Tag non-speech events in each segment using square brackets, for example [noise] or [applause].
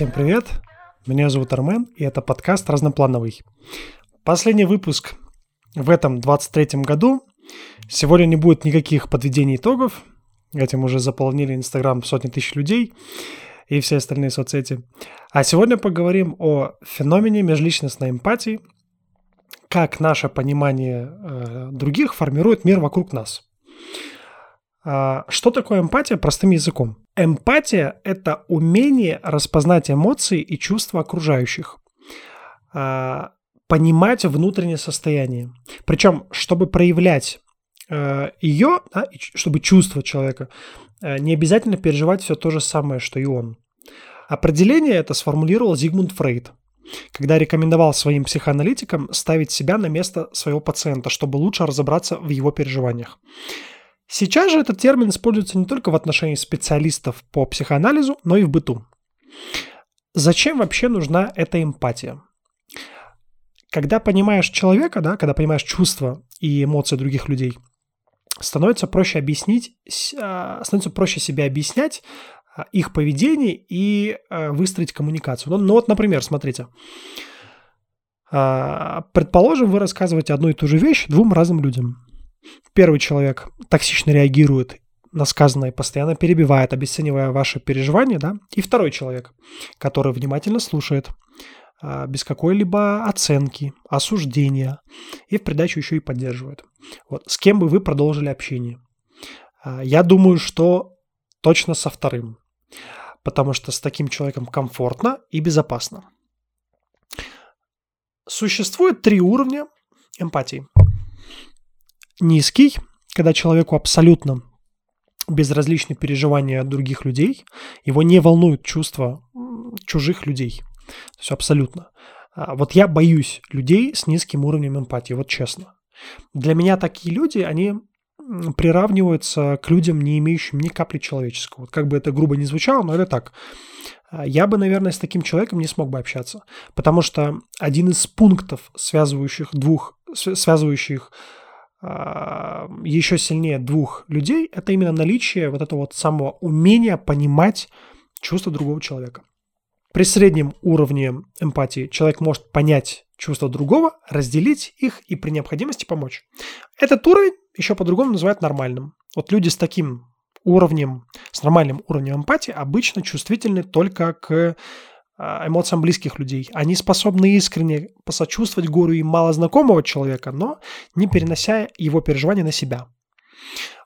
Всем привет! Меня зовут Армен, и это подкаст «Разноплановый». Последний выпуск в этом 23 году. Сегодня не будет никаких подведений итогов. Этим уже заполнили Инстаграм сотни тысяч людей и все остальные соцсети. А сегодня поговорим о феномене межличностной эмпатии, как наше понимание э, других формирует мир вокруг нас. А, что такое эмпатия простым языком? Эмпатия – это умение распознать эмоции и чувства окружающих, а, понимать внутреннее состояние. Причем, чтобы проявлять э, ее, чтобы чувствовать человека, э, не обязательно переживать все то же самое, что и он. Определение это сформулировал Зигмунд Фрейд, когда рекомендовал своим психоаналитикам ставить себя на место своего пациента, чтобы лучше разобраться в его переживаниях. Сейчас же этот термин используется не только в отношении специалистов по психоанализу, но и в быту. Зачем вообще нужна эта эмпатия? Когда понимаешь человека, да, когда понимаешь чувства и эмоции других людей, становится проще объяснить, а, становится проще себе объяснять а, их поведение и а, выстроить коммуникацию. Ну, ну вот, например, смотрите. Предположим, вы рассказываете одну и ту же вещь двум разным людям. Первый человек токсично реагирует на сказанное, постоянно перебивает, обесценивая ваши переживания, да, и второй человек, который внимательно слушает, а, без какой-либо оценки, осуждения, и в придачу еще и поддерживает. Вот, с кем бы вы продолжили общение? А, я думаю, что точно со вторым, потому что с таким человеком комфортно и безопасно. Существует три уровня эмпатии – низкий, когда человеку абсолютно безразличны переживания других людей, его не волнуют чувства чужих людей. То есть абсолютно. А вот я боюсь людей с низким уровнем эмпатии, вот честно. Для меня такие люди, они приравниваются к людям, не имеющим ни капли человеческого. Вот как бы это грубо не звучало, но это так. А я бы, наверное, с таким человеком не смог бы общаться, потому что один из пунктов, связывающих двух, связывающих еще сильнее двух людей, это именно наличие вот этого вот самого умения понимать чувства другого человека. При среднем уровне эмпатии человек может понять чувства другого, разделить их и при необходимости помочь. Этот уровень еще по-другому называют нормальным. Вот люди с таким уровнем, с нормальным уровнем эмпатии обычно чувствительны только к а, эмоциям близких людей. Они способны искренне посочувствовать горю и малознакомого человека, но не перенося его переживания на себя.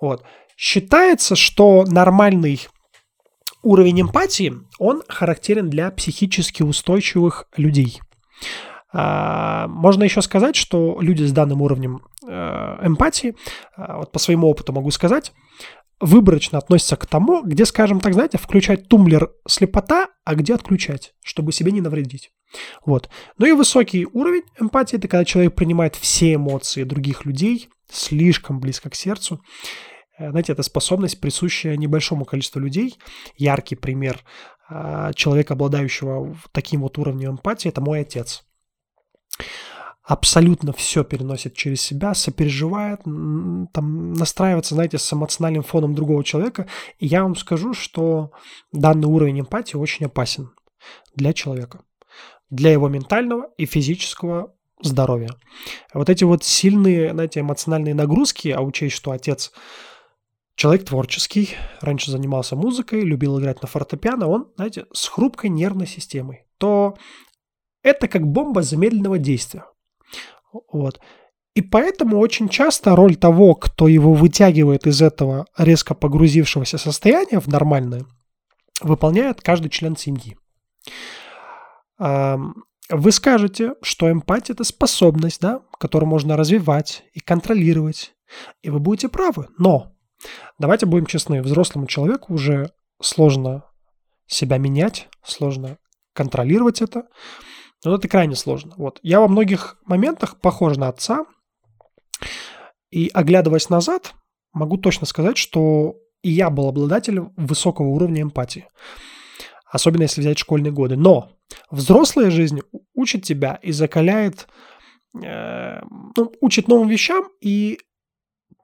Вот. Считается, что нормальный уровень эмпатии, он характерен для психически устойчивых людей. А, можно еще сказать, что люди с данным уровнем э, эмпатии, а, вот по своему опыту могу сказать, выборочно относится к тому, где, скажем так, знаете, включать тумблер слепота, а где отключать, чтобы себе не навредить. Вот. Ну и высокий уровень эмпатии – это когда человек принимает все эмоции других людей слишком близко к сердцу. Э, знаете, это способность, присущая небольшому количеству людей. Яркий пример а, человека, обладающего таким вот уровнем эмпатии – это мой отец абсолютно все переносит через себя, сопереживает, там, настраивается, знаете, с эмоциональным фоном другого человека. И я вам скажу, что данный уровень эмпатии очень опасен для человека, для его ментального и физического здоровья. Вот эти вот сильные, знаете, эмоциональные нагрузки, а учесть, что отец человек творческий, раньше занимался музыкой, любил играть на фортепиано, он, знаете, с хрупкой нервной системой, то это как бомба замедленного действия. Вот. И поэтому очень часто роль того, кто его вытягивает из этого резко погрузившегося состояния в нормальное, выполняет каждый член семьи. Вы скажете, что эмпатия – это способность, да, которую можно развивать и контролировать. И вы будете правы. Но давайте будем честны, взрослому человеку уже сложно себя менять, сложно контролировать это. Но это крайне сложно. Вот. Я во многих моментах похож на отца. И оглядываясь назад, могу точно сказать, что и я был обладателем высокого уровня эмпатии. Особенно если взять школьные годы. Но взрослая жизнь учит тебя и закаляет, э, ну, учит новым вещам и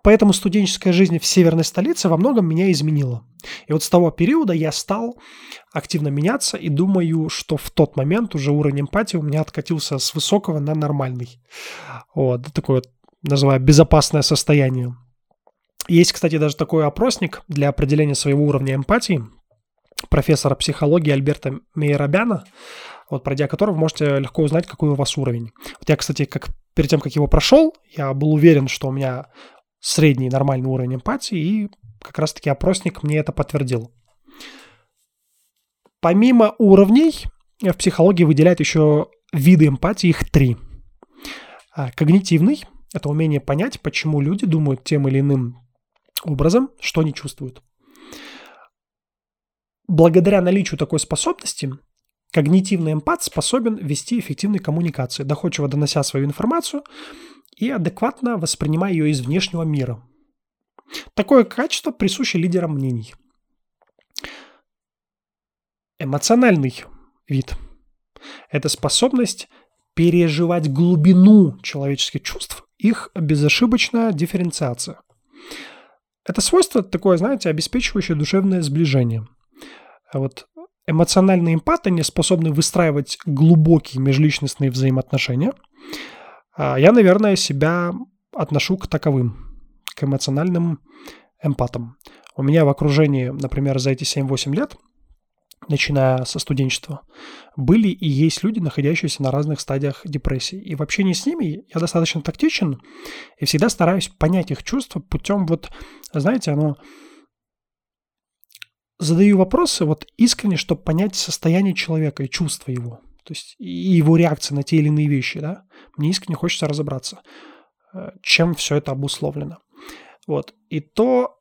поэтому студенческая жизнь в северной столице во многом меня изменила. И вот с того периода я стал активно меняться и думаю, что в тот момент уже уровень эмпатии у меня откатился с высокого на нормальный. Вот, такое вот, называю, безопасное состояние. Есть, кстати, даже такой опросник для определения своего уровня эмпатии профессора психологии Альберта Мейрабяна, вот пройдя который вы можете легко узнать, какой у вас уровень. Вот я, кстати, как перед тем, как его прошел, я был уверен, что у меня средний нормальный уровень эмпатии, и как раз-таки опросник мне это подтвердил. Помимо уровней, в психологии выделяют еще виды эмпатии, их три. А, когнитивный – это умение понять, почему люди думают тем или иным образом, что они чувствуют. Благодаря наличию такой способности, когнитивный эмпат способен вести эффективные коммуникации, доходчиво донося свою информацию и адекватно воспринимая ее из внешнего мира. Такое качество присуще лидерам мнений. Эмоциональный вид – это способность переживать глубину человеческих чувств, их безошибочная дифференциация. Это свойство такое, знаете, обеспечивающее душевное сближение. А вот эмоциональные эмпаты, не способны выстраивать глубокие межличностные взаимоотношения. А я, наверное, себя отношу к таковым, к эмоциональным эмпатам. У меня в окружении, например, за эти 7-8 лет, начиная со студенчества, были и есть люди, находящиеся на разных стадиях депрессии. И в общении с ними я достаточно тактичен и всегда стараюсь понять их чувства путем вот, знаете, оно задаю вопросы вот искренне, чтобы понять состояние человека и чувства его. То есть и его реакции на те или иные вещи, да. Мне искренне хочется разобраться, э, чем все это обусловлено. Вот. И то,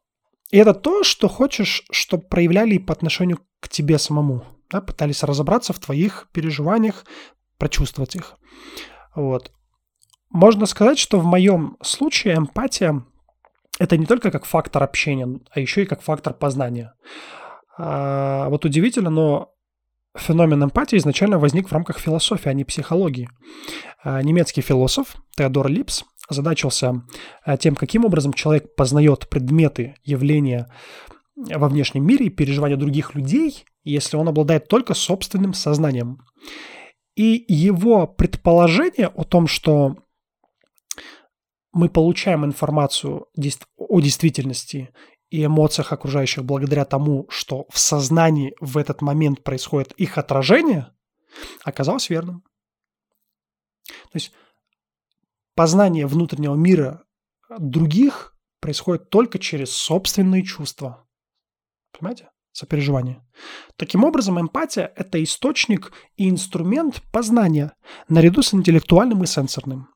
и это то, что хочешь, чтобы проявляли по отношению к тебе самому. Да? Пытались разобраться в твоих переживаниях, прочувствовать их. Вот. Можно сказать, что в моем случае эмпатия – это не только как фактор общения, а еще и как фактор познания. А, вот удивительно, но феномен эмпатии изначально возник в рамках философии, а не психологии. А, немецкий философ Теодор Липс озадачился а, тем, каким образом человек познает предметы, явления во внешнем мире и переживания других людей, если он обладает только собственным сознанием. И его предположение о том, что мы получаем информацию о действительности и эмоциях окружающих благодаря тому, что в сознании в этот момент происходит их отражение, оказалось верным. То есть познание внутреннего мира других происходит только через собственные чувства. Понимаете? Сопереживание. Таким образом, эмпатия – это источник и инструмент познания наряду с интеллектуальным и сенсорным.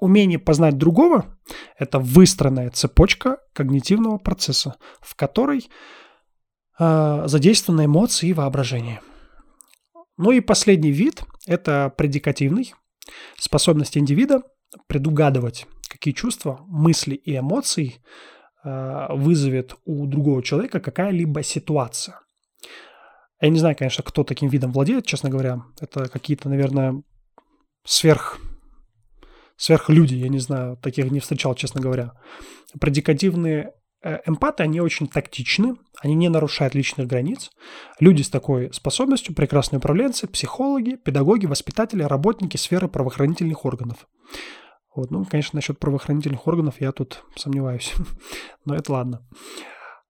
Умение познать другого – это выстроенная цепочка когнитивного процесса, в которой э, задействованы эмоции и воображение. Ну и последний вид – это предикативный. Способность индивида предугадывать, какие чувства, мысли и эмоции э, вызовет у другого человека какая-либо ситуация. Я не знаю, конечно, кто таким видом владеет, честно говоря. Это какие-то, наверное, сверх сверхлюди, я не знаю, таких не встречал, честно говоря. Предикативные э, эмпаты, они очень тактичны, они не нарушают личных границ. Люди с такой способностью, прекрасные управленцы, психологи, педагоги, воспитатели, работники сферы правоохранительных органов. Вот, ну, конечно, насчет правоохранительных органов я тут сомневаюсь, [laughs] но это ладно.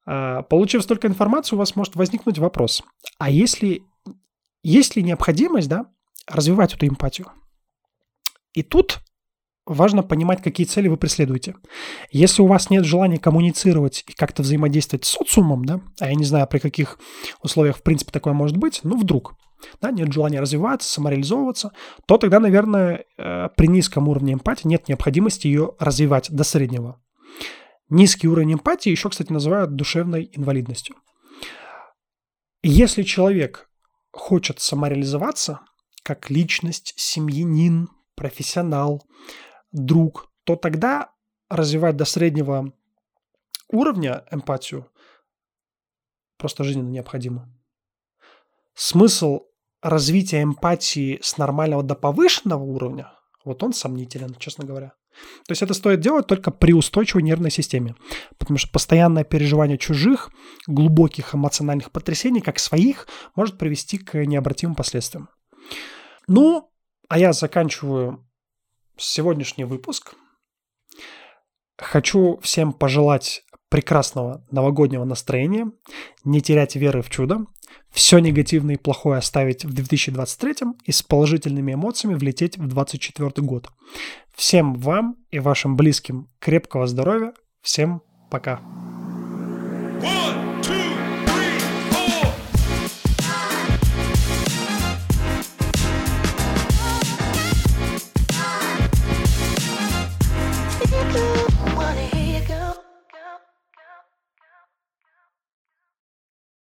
А, получив столько информации, у вас может возникнуть вопрос, а если есть ли необходимость, да, развивать эту эмпатию? И тут важно понимать, какие цели вы преследуете. Если у вас нет желания коммуницировать и как-то взаимодействовать с социумом, да, а я не знаю, при каких условиях, в принципе, такое может быть, ну, вдруг, да, нет желания развиваться, самореализовываться, то тогда, наверное, э, при низком уровне эмпатии нет необходимости ее развивать до среднего. Низкий уровень эмпатии еще, кстати, называют душевной инвалидностью. Если человек хочет самореализоваться как личность, семьянин, профессионал, друг, то тогда развивать до среднего уровня эмпатию просто жизненно необходимо. Смысл развития эмпатии с нормального до повышенного уровня, вот он сомнителен, честно говоря. То есть это стоит делать только при устойчивой нервной системе, потому что постоянное переживание чужих, глубоких эмоциональных потрясений, как своих, может привести к необратимым последствиям. Ну, а я заканчиваю сегодняшний выпуск. Хочу всем пожелать прекрасного новогоднего настроения, не терять веры в чудо, все негативное и плохое оставить в 2023 и с положительными эмоциями влететь в 2024 год. Всем вам и вашим близким крепкого здоровья. Всем пока. One, two.